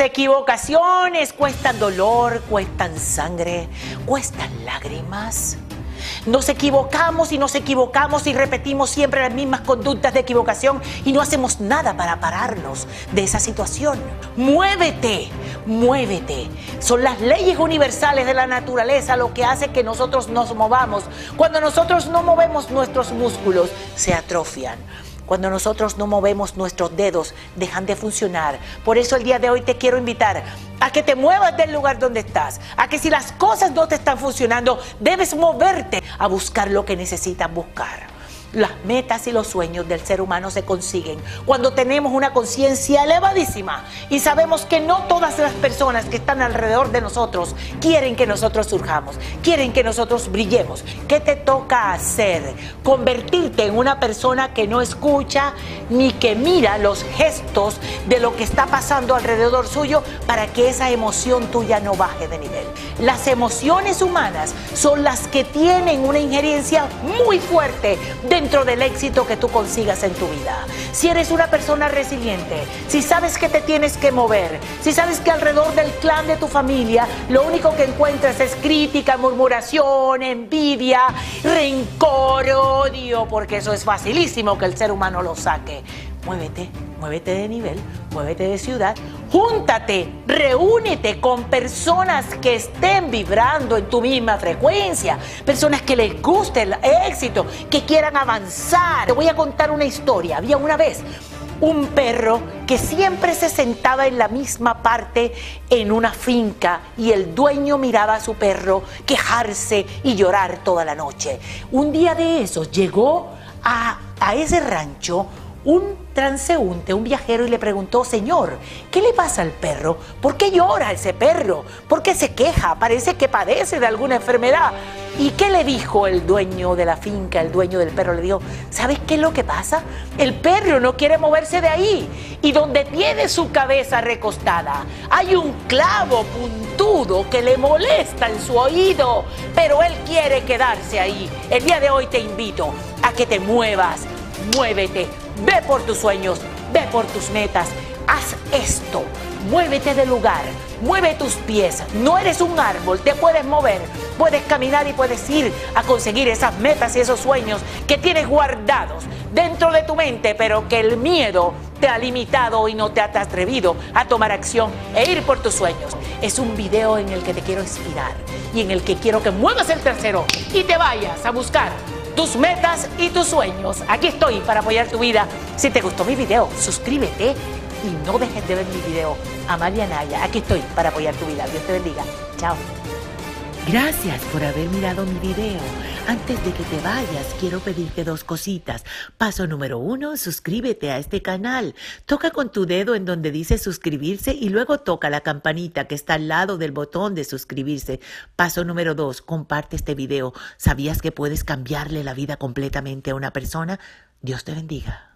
Equivocaciones cuestan dolor, cuestan sangre, cuestan lágrimas. Nos equivocamos y nos equivocamos y repetimos siempre las mismas conductas de equivocación y no hacemos nada para pararnos de esa situación. Muévete, muévete. Son las leyes universales de la naturaleza lo que hace que nosotros nos movamos. Cuando nosotros no movemos nuestros músculos, se atrofian. Cuando nosotros no movemos nuestros dedos, dejan de funcionar. Por eso el día de hoy te quiero invitar a que te muevas del lugar donde estás, a que si las cosas no te están funcionando, debes moverte a buscar lo que necesitas buscar. Las metas y los sueños del ser humano se consiguen cuando tenemos una conciencia elevadísima y sabemos que no todas las personas que están alrededor de nosotros quieren que nosotros surjamos, quieren que nosotros brillemos. ¿Qué te toca hacer? Convertirte en una persona que no escucha ni que mira los gestos de lo que está pasando alrededor suyo para que esa emoción tuya no baje de nivel. Las emociones humanas son las que tienen una injerencia muy fuerte de dentro del éxito que tú consigas en tu vida. Si eres una persona resiliente, si sabes que te tienes que mover, si sabes que alrededor del clan de tu familia lo único que encuentras es crítica, murmuración, envidia, rencor, odio, porque eso es facilísimo que el ser humano lo saque. Muévete, muévete de nivel, muévete de ciudad, júntate, reúnete con personas que estén vibrando en tu misma frecuencia, personas que les guste el éxito, que quieran avanzar. Te voy a contar una historia. Había una vez un perro que siempre se sentaba en la misma parte en una finca y el dueño miraba a su perro quejarse y llorar toda la noche. Un día de esos llegó a, a ese rancho un transeúnte, un viajero, y le preguntó, Señor, ¿qué le pasa al perro? ¿Por qué llora ese perro? ¿Por qué se queja? Parece que padece de alguna enfermedad. ¿Y qué le dijo el dueño de la finca, el dueño del perro? Le dijo, ¿sabes qué es lo que pasa? El perro no quiere moverse de ahí. Y donde tiene su cabeza recostada, hay un clavo puntudo que le molesta en su oído, pero él quiere quedarse ahí. El día de hoy te invito a que te muevas, muévete. Ve por tus sueños, ve por tus metas, haz esto, muévete del lugar, mueve tus pies, no eres un árbol, te puedes mover, puedes caminar y puedes ir a conseguir esas metas y esos sueños que tienes guardados dentro de tu mente, pero que el miedo te ha limitado y no te has atrevido a tomar acción e ir por tus sueños. Es un video en el que te quiero inspirar y en el que quiero que muevas el tercero y te vayas a buscar tus metas y tus sueños. Aquí estoy para apoyar tu vida. Si te gustó mi video, suscríbete y no dejes de ver mi video. Amalia Naya, aquí estoy para apoyar tu vida. Dios te bendiga. Chao. Gracias por haber mirado mi video. Antes de que te vayas, quiero pedirte dos cositas. Paso número uno, suscríbete a este canal. Toca con tu dedo en donde dice suscribirse y luego toca la campanita que está al lado del botón de suscribirse. Paso número dos, comparte este video. ¿Sabías que puedes cambiarle la vida completamente a una persona? Dios te bendiga.